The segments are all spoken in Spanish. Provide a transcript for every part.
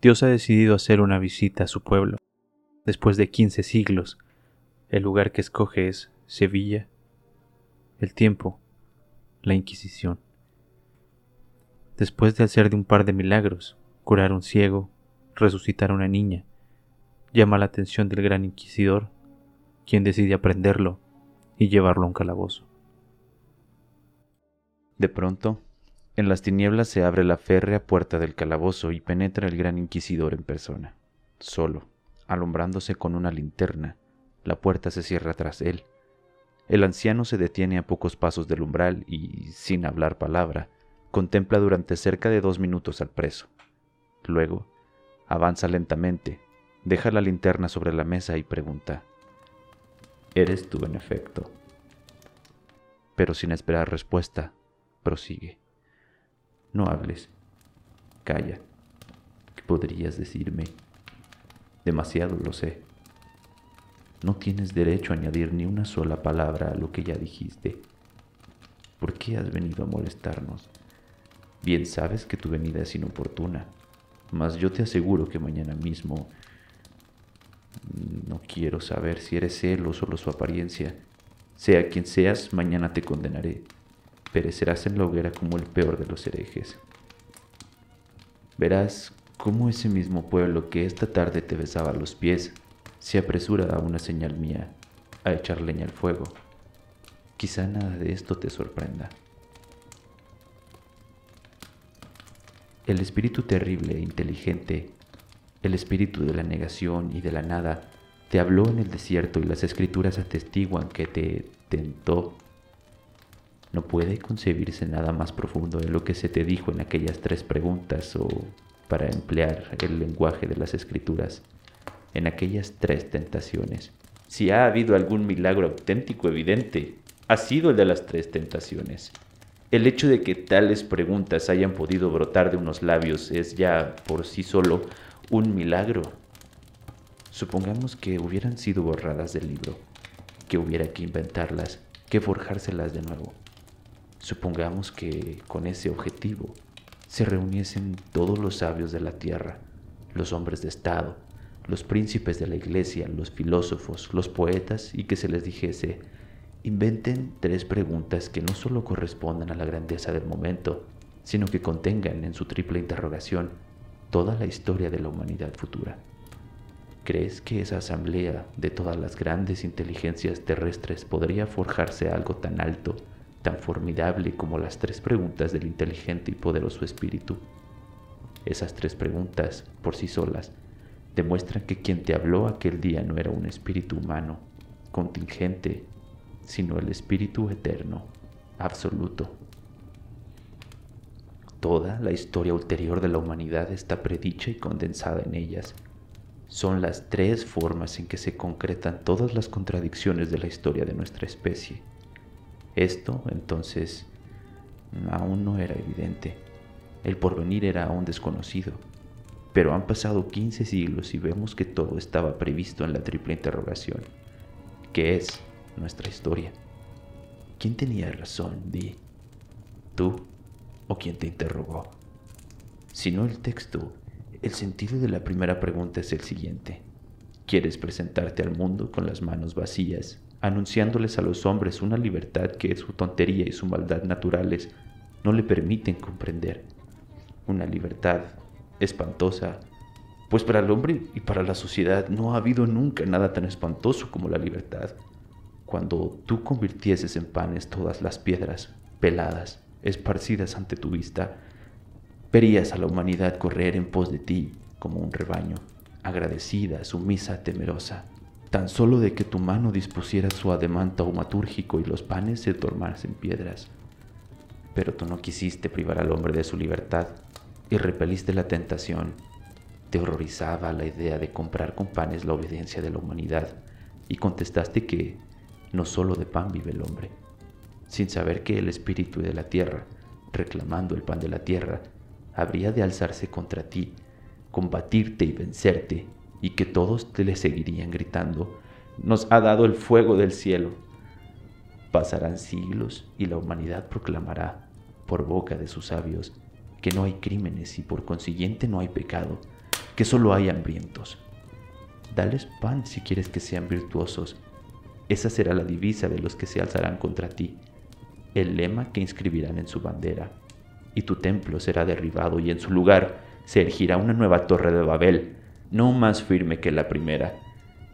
Dios ha decidido hacer una visita a su pueblo. Después de quince siglos, el lugar que escoge es Sevilla, el tiempo, la Inquisición. Después de hacer de un par de milagros, curar un ciego, resucitar a una niña, llama la atención del gran inquisidor, quien decide aprenderlo y llevarlo a un calabozo. De pronto, en las tinieblas se abre la férrea puerta del calabozo y penetra el gran inquisidor en persona. Solo, alumbrándose con una linterna, la puerta se cierra tras él. El anciano se detiene a pocos pasos del umbral y, sin hablar palabra, contempla durante cerca de dos minutos al preso. Luego, avanza lentamente, deja la linterna sobre la mesa y pregunta, ¿Eres tú en efecto? Pero sin esperar respuesta, prosigue. No hables. Calla. ¿Qué podrías decirme? Demasiado lo sé. No tienes derecho a añadir ni una sola palabra a lo que ya dijiste. ¿Por qué has venido a molestarnos? Bien sabes que tu venida es inoportuna, mas yo te aseguro que mañana mismo no quiero saber si eres él o su apariencia. Sea quien seas, mañana te condenaré perecerás en la hoguera como el peor de los herejes. Verás cómo ese mismo pueblo que esta tarde te besaba los pies se apresura a una señal mía, a echar leña al fuego. Quizá nada de esto te sorprenda. El espíritu terrible e inteligente, el espíritu de la negación y de la nada, te habló en el desierto y las escrituras atestiguan que te tentó no puede concebirse nada más profundo de lo que se te dijo en aquellas tres preguntas o, para emplear el lenguaje de las escrituras, en aquellas tres tentaciones. Si ha habido algún milagro auténtico evidente, ha sido el de las tres tentaciones. El hecho de que tales preguntas hayan podido brotar de unos labios es ya por sí solo un milagro. Supongamos que hubieran sido borradas del libro, que hubiera que inventarlas, que forjárselas de nuevo. Supongamos que con ese objetivo se reuniesen todos los sabios de la tierra, los hombres de Estado, los príncipes de la iglesia, los filósofos, los poetas, y que se les dijese, inventen tres preguntas que no solo correspondan a la grandeza del momento, sino que contengan en su triple interrogación toda la historia de la humanidad futura. ¿Crees que esa asamblea de todas las grandes inteligencias terrestres podría forjarse algo tan alto tan formidable como las tres preguntas del inteligente y poderoso espíritu. Esas tres preguntas, por sí solas, demuestran que quien te habló aquel día no era un espíritu humano, contingente, sino el espíritu eterno, absoluto. Toda la historia ulterior de la humanidad está predicha y condensada en ellas. Son las tres formas en que se concretan todas las contradicciones de la historia de nuestra especie. Esto entonces aún no era evidente. El porvenir era aún desconocido. Pero han pasado 15 siglos y vemos que todo estaba previsto en la triple interrogación. ¿Qué es nuestra historia? ¿Quién tenía razón, Di? ¿Tú o quién te interrogó? Si no el texto, el sentido de la primera pregunta es el siguiente. ¿Quieres presentarte al mundo con las manos vacías anunciándoles a los hombres una libertad que su tontería y su maldad naturales no le permiten comprender. Una libertad espantosa, pues para el hombre y para la sociedad no ha habido nunca nada tan espantoso como la libertad. Cuando tú convirtieses en panes todas las piedras peladas, esparcidas ante tu vista, verías a la humanidad correr en pos de ti como un rebaño, agradecida, sumisa, temerosa tan solo de que tu mano dispusiera su ademán taumatúrgico y los panes se tornasen piedras. Pero tú no quisiste privar al hombre de su libertad y repeliste la tentación. Te horrorizaba la idea de comprar con panes la obediencia de la humanidad y contestaste que no solo de pan vive el hombre, sin saber que el espíritu de la tierra, reclamando el pan de la tierra, habría de alzarse contra ti, combatirte y vencerte y que todos te le seguirían gritando, nos ha dado el fuego del cielo. Pasarán siglos y la humanidad proclamará, por boca de sus sabios, que no hay crímenes y por consiguiente no hay pecado, que solo hay hambrientos. Dales pan si quieres que sean virtuosos. Esa será la divisa de los que se alzarán contra ti, el lema que inscribirán en su bandera. Y tu templo será derribado y en su lugar se erigirá una nueva torre de Babel, no más firme que la primera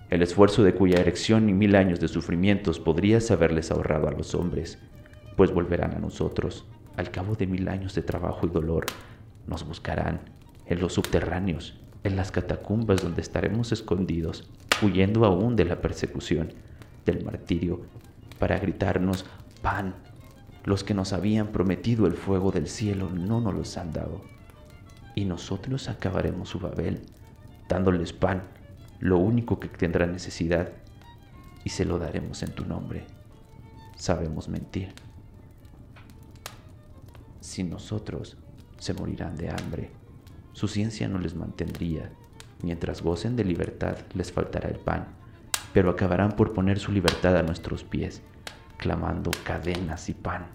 el esfuerzo de cuya erección y mil años de sufrimientos podrías haberles ahorrado a los hombres, pues volverán a nosotros, al cabo de mil años de trabajo y dolor, nos buscarán en los subterráneos, en las catacumbas donde estaremos escondidos, huyendo aún de la persecución, del martirio, para gritarnos, pan, los que nos habían prometido el fuego del cielo no nos los han dado. Y nosotros acabaremos su Babel, dándoles pan lo único que tendrá necesidad, y se lo daremos en tu nombre. Sabemos mentir. Sin nosotros, se morirán de hambre. Su ciencia no les mantendría. Mientras gocen de libertad, les faltará el pan, pero acabarán por poner su libertad a nuestros pies, clamando cadenas y pan.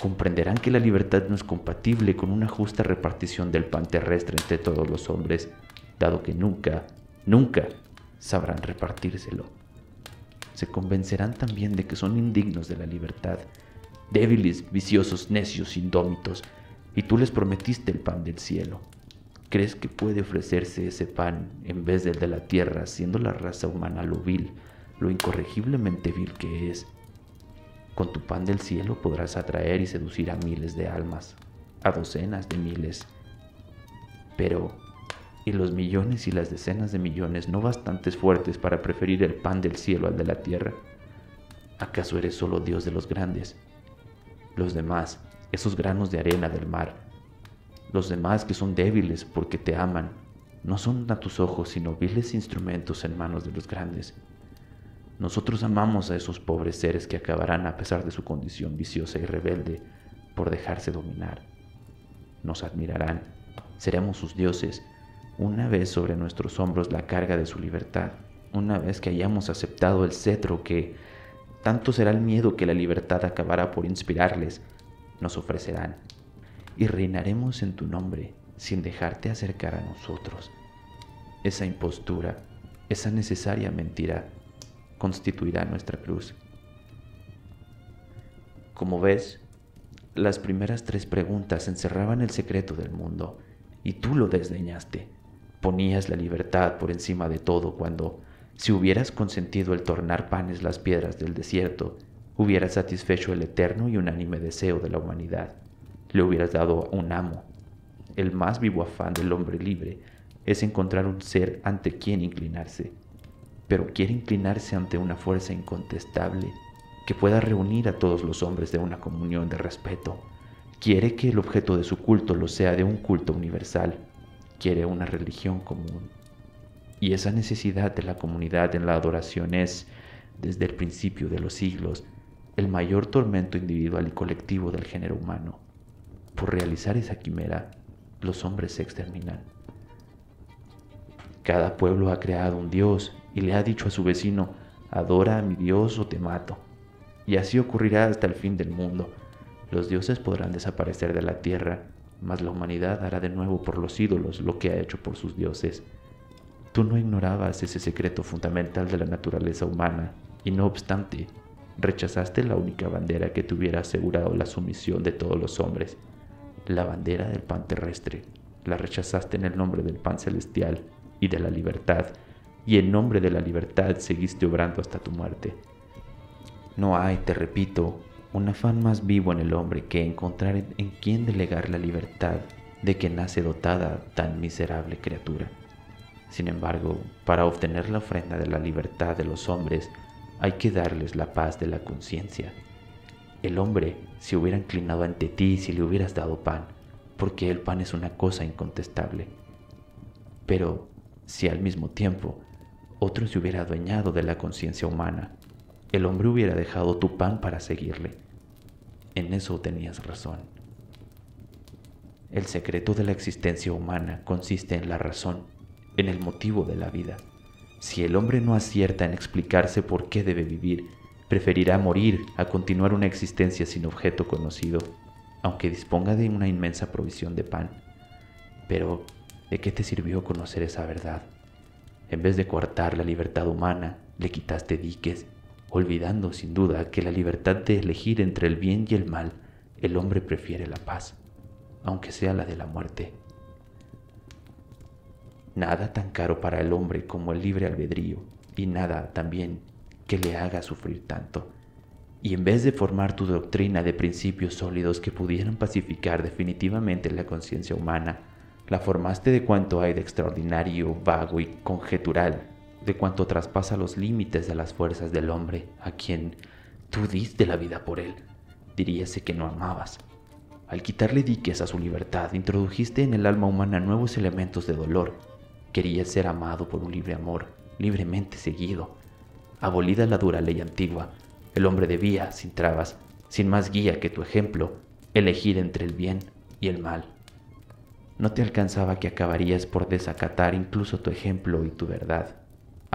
Comprenderán que la libertad no es compatible con una justa repartición del pan terrestre entre todos los hombres, dado que nunca nunca sabrán repartírselo. Se convencerán también de que son indignos de la libertad, débiles, viciosos, necios, indómitos, y tú les prometiste el pan del cielo. ¿Crees que puede ofrecerse ese pan en vez del de la tierra, siendo la raza humana lo vil, lo incorregiblemente vil que es? Con tu pan del cielo podrás atraer y seducir a miles de almas, a docenas de miles. Pero y los millones y las decenas de millones no bastantes fuertes para preferir el pan del cielo al de la tierra? ¿Acaso eres solo Dios de los grandes? Los demás, esos granos de arena del mar, los demás que son débiles porque te aman, no son a tus ojos sino viles instrumentos en manos de los grandes. Nosotros amamos a esos pobres seres que acabarán a pesar de su condición viciosa y rebelde por dejarse dominar. Nos admirarán, seremos sus dioses una vez sobre nuestros hombros la carga de su libertad, una vez que hayamos aceptado el cetro que tanto será el miedo que la libertad acabará por inspirarles, nos ofrecerán, y reinaremos en tu nombre sin dejarte acercar a nosotros. Esa impostura, esa necesaria mentira, constituirá nuestra cruz. Como ves, las primeras tres preguntas encerraban el secreto del mundo, y tú lo desdeñaste ponías la libertad por encima de todo cuando, si hubieras consentido el tornar panes las piedras del desierto, hubieras satisfecho el eterno y unánime deseo de la humanidad. Le hubieras dado un amo. El más vivo afán del hombre libre es encontrar un ser ante quien inclinarse, pero quiere inclinarse ante una fuerza incontestable que pueda reunir a todos los hombres de una comunión de respeto. Quiere que el objeto de su culto lo sea de un culto universal quiere una religión común. Y esa necesidad de la comunidad en la adoración es, desde el principio de los siglos, el mayor tormento individual y colectivo del género humano. Por realizar esa quimera, los hombres se exterminan. Cada pueblo ha creado un Dios y le ha dicho a su vecino, adora a mi Dios o te mato. Y así ocurrirá hasta el fin del mundo. Los dioses podrán desaparecer de la tierra mas la humanidad hará de nuevo por los ídolos lo que ha hecho por sus dioses. Tú no ignorabas ese secreto fundamental de la naturaleza humana y no obstante, rechazaste la única bandera que te hubiera asegurado la sumisión de todos los hombres, la bandera del pan terrestre. La rechazaste en el nombre del pan celestial y de la libertad, y en nombre de la libertad seguiste obrando hasta tu muerte. No hay, te repito, un afán más vivo en el hombre que encontrar en quién delegar la libertad de que nace dotada tan miserable criatura. Sin embargo, para obtener la ofrenda de la libertad de los hombres, hay que darles la paz de la conciencia. El hombre se hubiera inclinado ante ti si le hubieras dado pan, porque el pan es una cosa incontestable. Pero si al mismo tiempo otro se hubiera adueñado de la conciencia humana, el hombre hubiera dejado tu pan para seguirle. En eso tenías razón. El secreto de la existencia humana consiste en la razón, en el motivo de la vida. Si el hombre no acierta en explicarse por qué debe vivir, preferirá morir a continuar una existencia sin objeto conocido, aunque disponga de una inmensa provisión de pan. Pero, ¿De qué te sirvió conocer esa verdad? En vez de coartar la libertad humana, le quitaste diques, olvidando sin duda que la libertad de elegir entre el bien y el mal, el hombre prefiere la paz, aunque sea la de la muerte. Nada tan caro para el hombre como el libre albedrío, y nada también que le haga sufrir tanto. Y en vez de formar tu doctrina de principios sólidos que pudieran pacificar definitivamente la conciencia humana, la formaste de cuanto hay de extraordinario, vago y conjetural, de cuanto traspasa los límites de las fuerzas del hombre, a quien tú diste la vida por él, diríase que no amabas. Al quitarle diques a su libertad, introdujiste en el alma humana nuevos elementos de dolor. Querías ser amado por un libre amor, libremente seguido. Abolida la dura ley antigua, el hombre debía, sin trabas, sin más guía que tu ejemplo, elegir entre el bien y el mal. No te alcanzaba que acabarías por desacatar incluso tu ejemplo y tu verdad,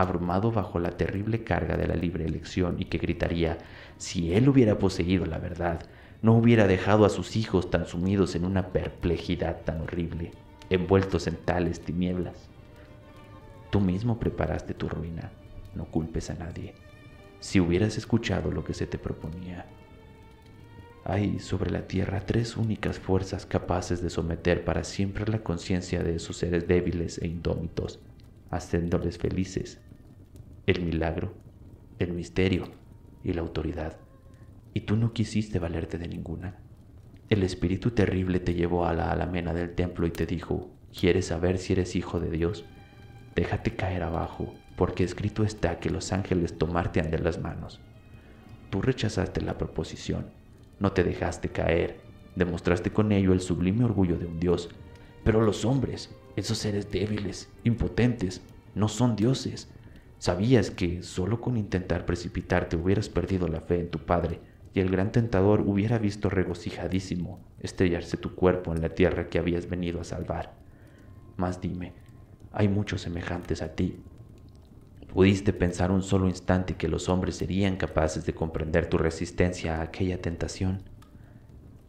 abrumado bajo la terrible carga de la libre elección y que gritaría, si él hubiera poseído la verdad, no hubiera dejado a sus hijos tan sumidos en una perplejidad tan horrible, envueltos en tales tinieblas. Tú mismo preparaste tu ruina, no culpes a nadie. Si hubieras escuchado lo que se te proponía, hay sobre la tierra tres únicas fuerzas capaces de someter para siempre la conciencia de esos seres débiles e indómitos, haciéndoles felices. El milagro, el misterio y la autoridad. Y tú no quisiste valerte de ninguna. El espíritu terrible te llevó a la alamena del templo y te dijo, ¿quieres saber si eres hijo de Dios? Déjate caer abajo, porque escrito está que los ángeles tomarte han de las manos. Tú rechazaste la proposición no te dejaste caer, demostraste con ello el sublime orgullo de un dios. Pero los hombres, esos seres débiles, impotentes, no son dioses. Sabías que solo con intentar precipitarte hubieras perdido la fe en tu padre y el gran tentador hubiera visto regocijadísimo estrellarse tu cuerpo en la tierra que habías venido a salvar. Mas dime, hay muchos semejantes a ti, ¿Pudiste pensar un solo instante que los hombres serían capaces de comprender tu resistencia a aquella tentación?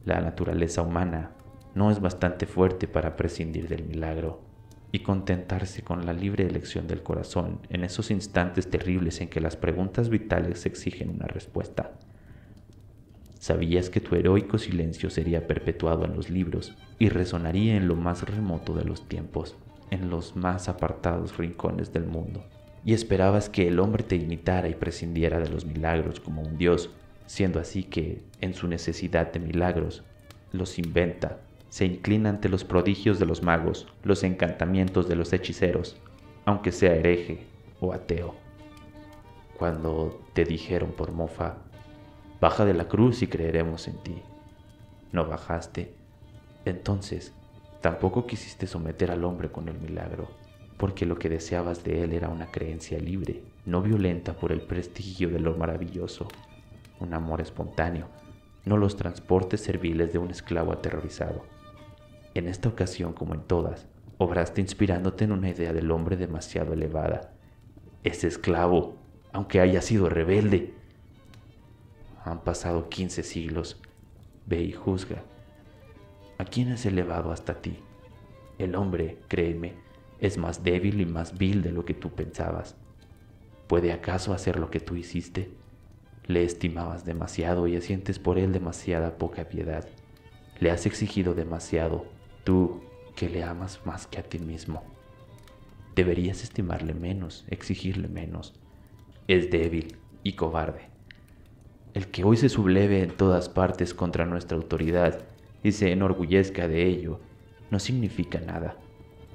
La naturaleza humana no es bastante fuerte para prescindir del milagro y contentarse con la libre elección del corazón en esos instantes terribles en que las preguntas vitales exigen una respuesta. Sabías que tu heroico silencio sería perpetuado en los libros y resonaría en lo más remoto de los tiempos, en los más apartados rincones del mundo y esperabas que el hombre te imitara y prescindiera de los milagros como un dios, siendo así que, en su necesidad de milagros, los inventa, se inclina ante los prodigios de los magos, los encantamientos de los hechiceros, aunque sea hereje o ateo. Cuando te dijeron por mofa, baja de la cruz y creeremos en ti, no bajaste, entonces tampoco quisiste someter al hombre con el milagro porque lo que deseabas de él era una creencia libre, no violenta por el prestigio de lo maravilloso, un amor espontáneo, no los transportes serviles de un esclavo aterrorizado. En esta ocasión, como en todas, obraste inspirándote en una idea del hombre demasiado elevada. Ese esclavo, aunque haya sido rebelde. Han pasado quince siglos. Ve y juzga. ¿A quién has elevado hasta ti? El hombre, créeme, es más débil y más vil de lo que tú pensabas. ¿Puede acaso hacer lo que tú hiciste? Le estimabas demasiado y sientes por él demasiada poca piedad. Le has exigido demasiado, tú que le amas más que a ti mismo. Deberías estimarle menos, exigirle menos. Es débil y cobarde. El que hoy se subleve en todas partes contra nuestra autoridad y se enorgullezca de ello, no significa nada.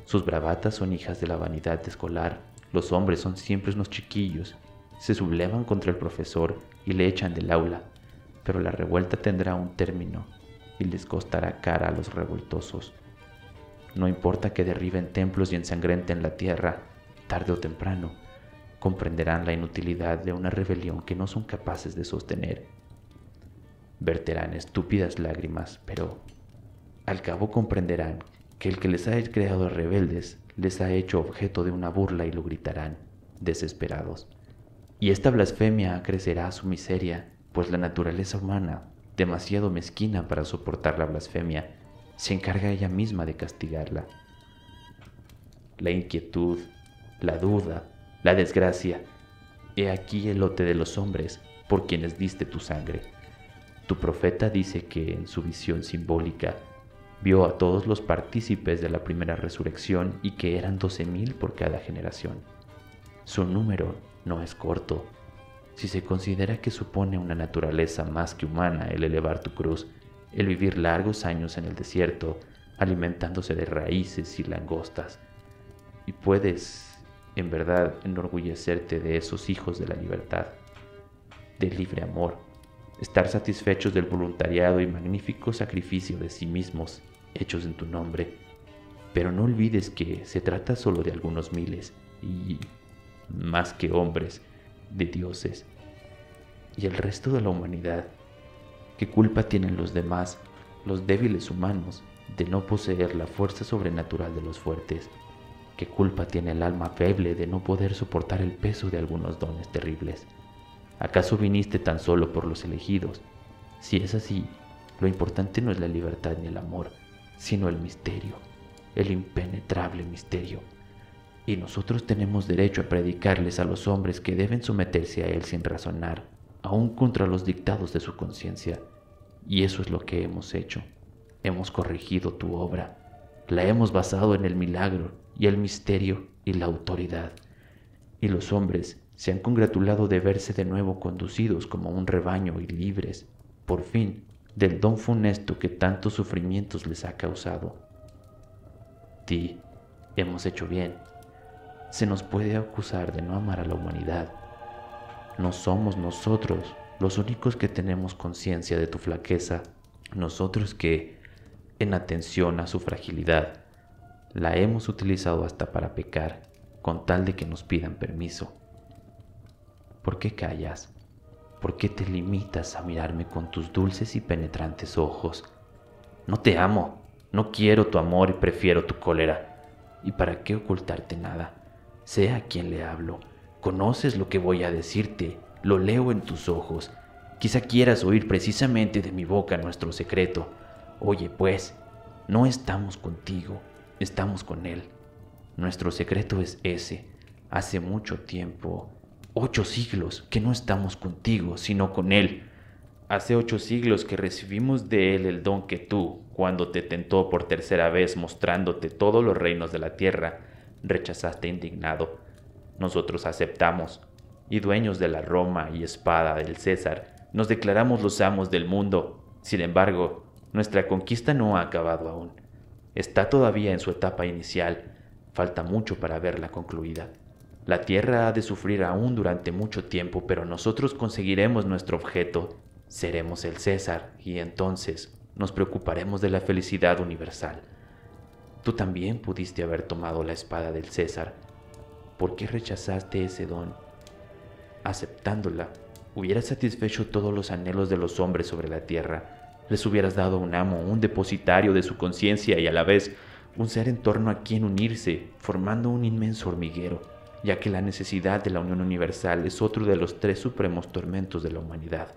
Sus bravatas son hijas de la vanidad escolar. Los hombres son siempre unos chiquillos. Se sublevan contra el profesor y le echan del aula. Pero la revuelta tendrá un término y les costará cara a los revoltosos. No importa que derriben templos y ensangrenten la tierra, tarde o temprano, comprenderán la inutilidad de una rebelión que no son capaces de sostener. Verterán estúpidas lágrimas, pero al cabo comprenderán que el que les ha creado rebeldes les ha hecho objeto de una burla y lo gritarán, desesperados. Y esta blasfemia acrecerá su miseria, pues la naturaleza humana, demasiado mezquina para soportar la blasfemia, se encarga ella misma de castigarla. la inquietud, la duda, la desgracia. He aquí el lote de los hombres por quienes diste tu sangre. Tu profeta dice que en su visión simbólica vio a todos los partícipes de la primera resurrección y que eran doce mil por cada generación. Su número no es corto. Si se considera que supone una naturaleza más que humana el elevar tu cruz, el vivir largos años en el desierto, alimentándose de raíces y langostas, y puedes, en verdad, enorgullecerte de esos hijos de la libertad, del libre amor, estar satisfechos del voluntariado y magnífico sacrificio de sí mismos hechos en tu nombre. Pero no olvides que se trata solo de algunos miles y, más que hombres, de dioses. Y el resto de la humanidad, ¿qué culpa tienen los demás, los débiles humanos, de no poseer la fuerza sobrenatural de los fuertes? ¿Qué culpa tiene el alma feble de no poder soportar el peso de algunos dones terribles? ¿Acaso viniste tan solo por los elegidos? Si es así, lo importante no es la libertad ni el amor, sino el misterio, el impenetrable misterio. Y nosotros tenemos derecho a predicarles a los hombres que deben someterse a él sin razonar, aun contra los dictados de su conciencia. Y eso es lo que hemos hecho. Hemos corregido tu obra, la hemos basado en el milagro y el misterio y la autoridad. Y los hombres se han congratulado de verse de nuevo conducidos como un rebaño y libres, por fin, del don funesto que tantos sufrimientos les ha causado. Ti, hemos hecho bien. Se nos puede acusar de no amar a la humanidad. No somos nosotros los únicos que tenemos conciencia de tu flaqueza, nosotros que, en atención a su fragilidad, la hemos utilizado hasta para pecar, con tal de que nos pidan permiso. ¿Por qué callas? ¿Por qué te limitas a mirarme con tus dulces y penetrantes ojos? No te amo, no quiero tu amor y prefiero tu cólera. ¿Y para qué ocultarte nada? Sé a quien le hablo. Conoces lo que voy a decirte, lo leo en tus ojos. Quizá quieras oír precisamente de mi boca nuestro secreto. Oye, pues, no estamos contigo, estamos con Él. Nuestro secreto es ese. Hace mucho tiempo ocho siglos que no estamos contigo, sino con Él. Hace ocho siglos que recibimos de Él el don que tú, cuando te tentó por tercera vez mostrándote todos los reinos de la tierra, rechazaste indignado. Nosotros aceptamos, y dueños de la Roma y espada del César, nos declaramos los amos del mundo. Sin embargo, nuestra conquista no ha acabado aún. Está todavía en su etapa inicial. Falta mucho para verla concluida. La tierra ha de sufrir aún durante mucho tiempo, pero nosotros conseguiremos nuestro objeto. Seremos el César y entonces nos preocuparemos de la felicidad universal. Tú también pudiste haber tomado la espada del César. ¿Por qué rechazaste ese don? Aceptándola, hubieras satisfecho todos los anhelos de los hombres sobre la tierra. Les hubieras dado un amo, un depositario de su conciencia y a la vez un ser en torno a quien unirse, formando un inmenso hormiguero ya que la necesidad de la unión universal es otro de los tres supremos tormentos de la humanidad.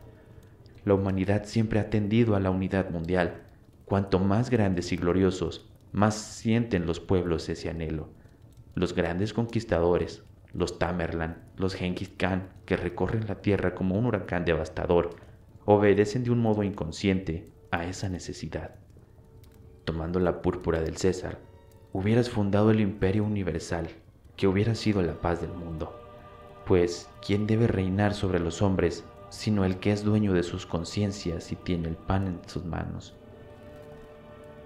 La humanidad siempre ha tendido a la unidad mundial. Cuanto más grandes y gloriosos, más sienten los pueblos ese anhelo. Los grandes conquistadores, los Tamerlan, los Genghis Khan, que recorren la tierra como un huracán devastador, obedecen de un modo inconsciente a esa necesidad. Tomando la púrpura del César, hubieras fundado el imperio universal que hubiera sido la paz del mundo. Pues, ¿quién debe reinar sobre los hombres sino el que es dueño de sus conciencias y tiene el pan en sus manos?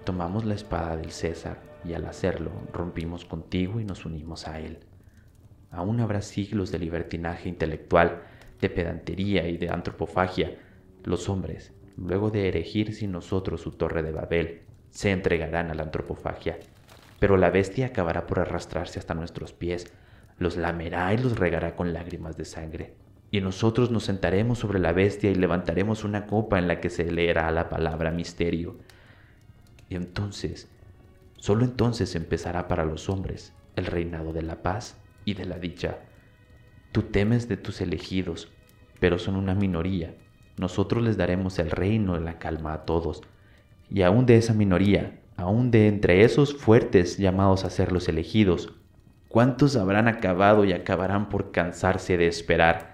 Tomamos la espada del César y al hacerlo rompimos contigo y nos unimos a él. Aún habrá siglos de libertinaje intelectual, de pedantería y de antropofagia. Los hombres, luego de erigir sin nosotros su torre de Babel, se entregarán a la antropofagia pero la bestia acabará por arrastrarse hasta nuestros pies, los lamerá y los regará con lágrimas de sangre. Y nosotros nos sentaremos sobre la bestia y levantaremos una copa en la que se leerá la palabra misterio. Y entonces, solo entonces empezará para los hombres el reinado de la paz y de la dicha. Tú temes de tus elegidos, pero son una minoría. Nosotros les daremos el reino de la calma a todos. Y aún de esa minoría aún de entre esos fuertes llamados a ser los elegidos, ¿Cuántos habrán acabado y acabarán por cansarse de esperar?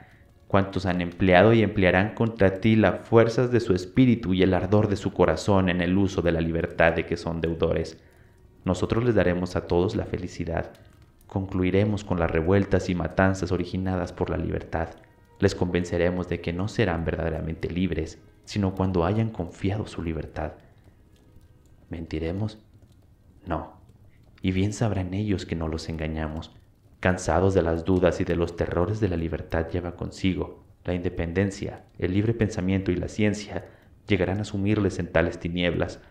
¿Cuántos han empleado y emplearán contra ti las fuerzas de su espíritu y el ardor de su corazón en el uso de la libertad de que son deudores? Nosotros les daremos a todos la felicidad. Concluiremos con las revueltas y matanzas originadas por la libertad. Les convenceremos de que no serán verdaderamente libres, sino cuando hayan confiado su libertad. ¿Mentiremos? No y bien sabrán ellos que no los engañamos. Cansados de las dudas y de los terrores de la libertad lleva consigo, la independencia, el libre pensamiento y la ciencia llegarán a sumirles en tales tinieblas,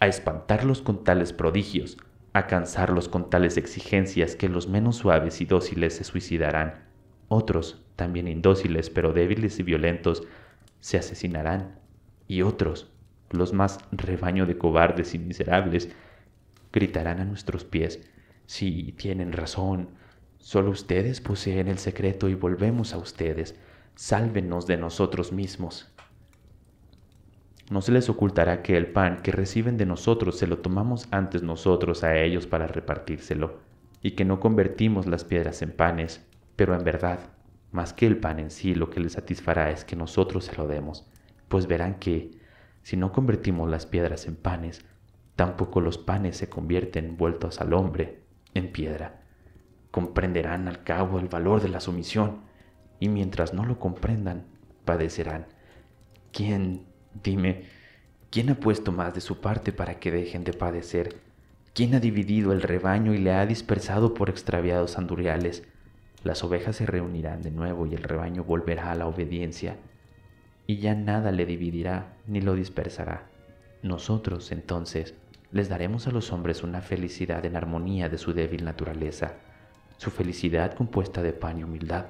a espantarlos con tales prodigios, a cansarlos con tales exigencias que los menos suaves y dóciles se suicidarán. Otros, también indóciles pero débiles y violentos, se asesinarán. Y otros, los más rebaño de cobardes y miserables, gritarán a nuestros pies, si tienen razón, solo ustedes poseen el secreto y volvemos a ustedes, sálvenos de nosotros mismos. No se les ocultará que el pan que reciben de nosotros se lo tomamos antes nosotros a ellos para repartírselo, y que no convertimos las piedras en panes, pero en verdad, más que el pan en sí, lo que les satisfará es que nosotros se lo demos, pues verán que, si no convertimos las piedras en panes, Tampoco los panes se convierten vueltos al hombre en piedra. Comprenderán al cabo el valor de la sumisión y mientras no lo comprendan, padecerán. ¿Quién, dime, quién ha puesto más de su parte para que dejen de padecer? ¿Quién ha dividido el rebaño y le ha dispersado por extraviados anduriales? Las ovejas se reunirán de nuevo y el rebaño volverá a la obediencia, y ya nada le dividirá ni lo dispersará. Nosotros, entonces, les daremos a los hombres una felicidad en armonía de su débil naturaleza, su felicidad compuesta de pan y humildad.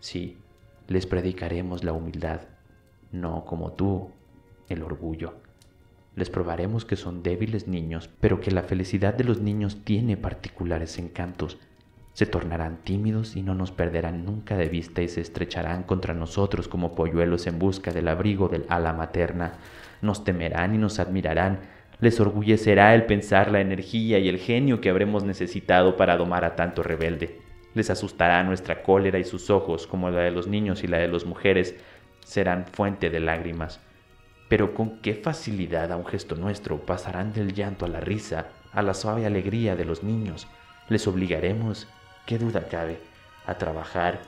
Sí, les predicaremos la humildad, no como tú, el orgullo. Les probaremos que son débiles niños, pero que la felicidad de los niños tiene particulares encantos. Se tornarán tímidos y no nos perderán nunca de vista y se estrecharán contra nosotros como polluelos en busca del abrigo del ala materna. Nos temerán y nos admirarán, les orgullecerá el pensar la energía y el genio que habremos necesitado para domar a tanto rebelde. Les asustará nuestra cólera y sus ojos, como la de los niños y la de las mujeres, serán fuente de lágrimas. Pero con qué facilidad a un gesto nuestro pasarán del llanto a la risa, a la suave alegría de los niños. Les obligaremos, qué duda cabe, a trabajar.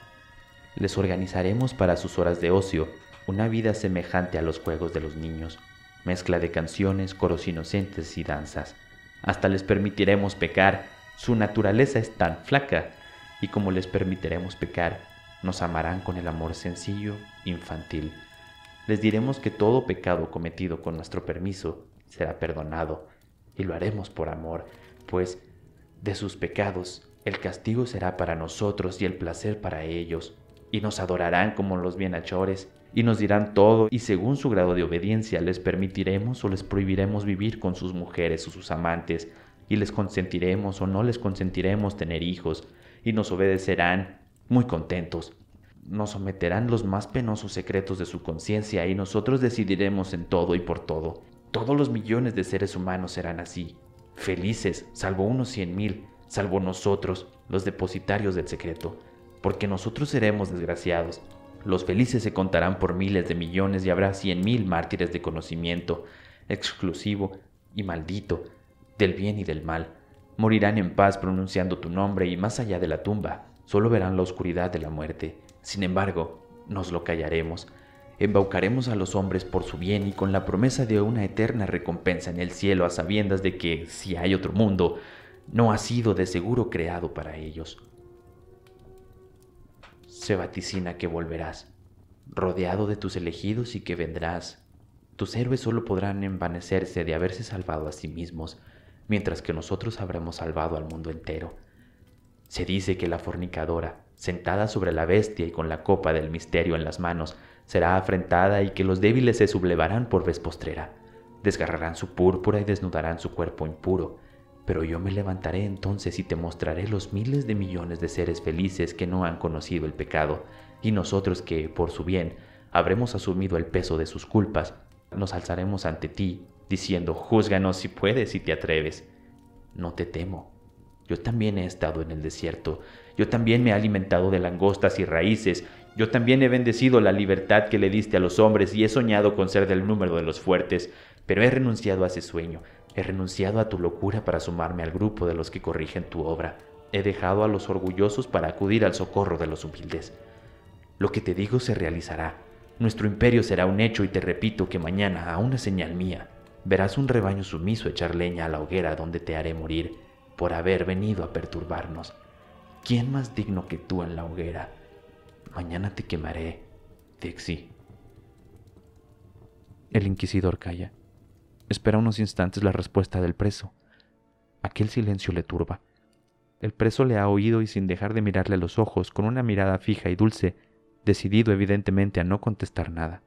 Les organizaremos para sus horas de ocio una vida semejante a los juegos de los niños mezcla de canciones, coros inocentes y danzas. Hasta les permitiremos pecar, su naturaleza es tan flaca, y como les permitiremos pecar, nos amarán con el amor sencillo, infantil. Les diremos que todo pecado cometido con nuestro permiso será perdonado, y lo haremos por amor, pues de sus pecados el castigo será para nosotros y el placer para ellos, y nos adorarán como los bienhechores y nos dirán todo y según su grado de obediencia les permitiremos o les prohibiremos vivir con sus mujeres o sus amantes y les consentiremos o no les consentiremos tener hijos y nos obedecerán muy contentos. Nos someterán los más penosos secretos de su conciencia y nosotros decidiremos en todo y por todo. Todos los millones de seres humanos serán así, felices, salvo unos cien mil, salvo nosotros, los depositarios del secreto, porque nosotros seremos desgraciados los felices se contarán por miles de millones y habrá cien mil mártires de conocimiento, exclusivo y maldito, del bien y del mal. Morirán en paz pronunciando tu nombre y más allá de la tumba, solo verán la oscuridad de la muerte. Sin embargo, nos lo callaremos. Embaucaremos a los hombres por su bien y con la promesa de una eterna recompensa en el cielo a sabiendas de que, si hay otro mundo, no ha sido de seguro creado para ellos se vaticina que volverás, rodeado de tus elegidos y que vendrás. Tus héroes solo podrán envanecerse de haberse salvado a sí mismos, mientras que nosotros habremos salvado al mundo entero. Se dice que la fornicadora, sentada sobre la bestia y con la copa del misterio en las manos, será afrentada y que los débiles se sublevarán por vez postrera, desgarrarán su púrpura y desnudarán su cuerpo impuro, pero yo me levantaré entonces y te mostraré los miles de millones de seres felices que no han conocido el pecado, y nosotros que, por su bien, habremos asumido el peso de sus culpas, nos alzaremos ante ti, diciendo, júzganos si puedes y te atreves. No te temo, Yo también he estado en el desierto. Yo también me he alimentado de langostas y raíces. Yo también he bendecido la libertad que le diste a los hombres y he soñado con ser del número de los fuertes. Pero he renunciado a ese sueño. He renunciado a tu locura para sumarme al grupo de los que corrigen tu obra. He dejado a los orgullosos para acudir al socorro de los humildes. Lo que te digo se realizará. Nuestro imperio será un hecho y te repito que mañana, a una señal mía, verás un rebaño sumiso echar leña a la hoguera donde te haré morir por haber venido a perturbarnos. ¿Quién más digno que tú en la hoguera? Mañana te quemaré, Dixie. El inquisidor calla. Espera unos instantes la respuesta del preso. Aquel silencio le turba. El preso le ha oído y sin dejar de mirarle a los ojos, con una mirada fija y dulce, decidido evidentemente a no contestar nada.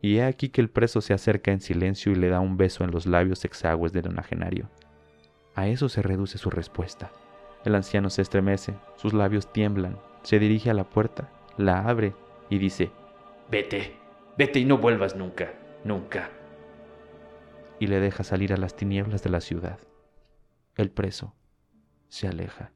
Y he aquí que el preso se acerca en silencio y le da un beso en los labios exagües del onagenario. A eso se reduce su respuesta. El anciano se estremece, sus labios tiemblan, se dirige a la puerta, la abre y dice, Vete, vete y no vuelvas nunca, nunca. Y le deja salir a las tinieblas de la ciudad. El preso se aleja.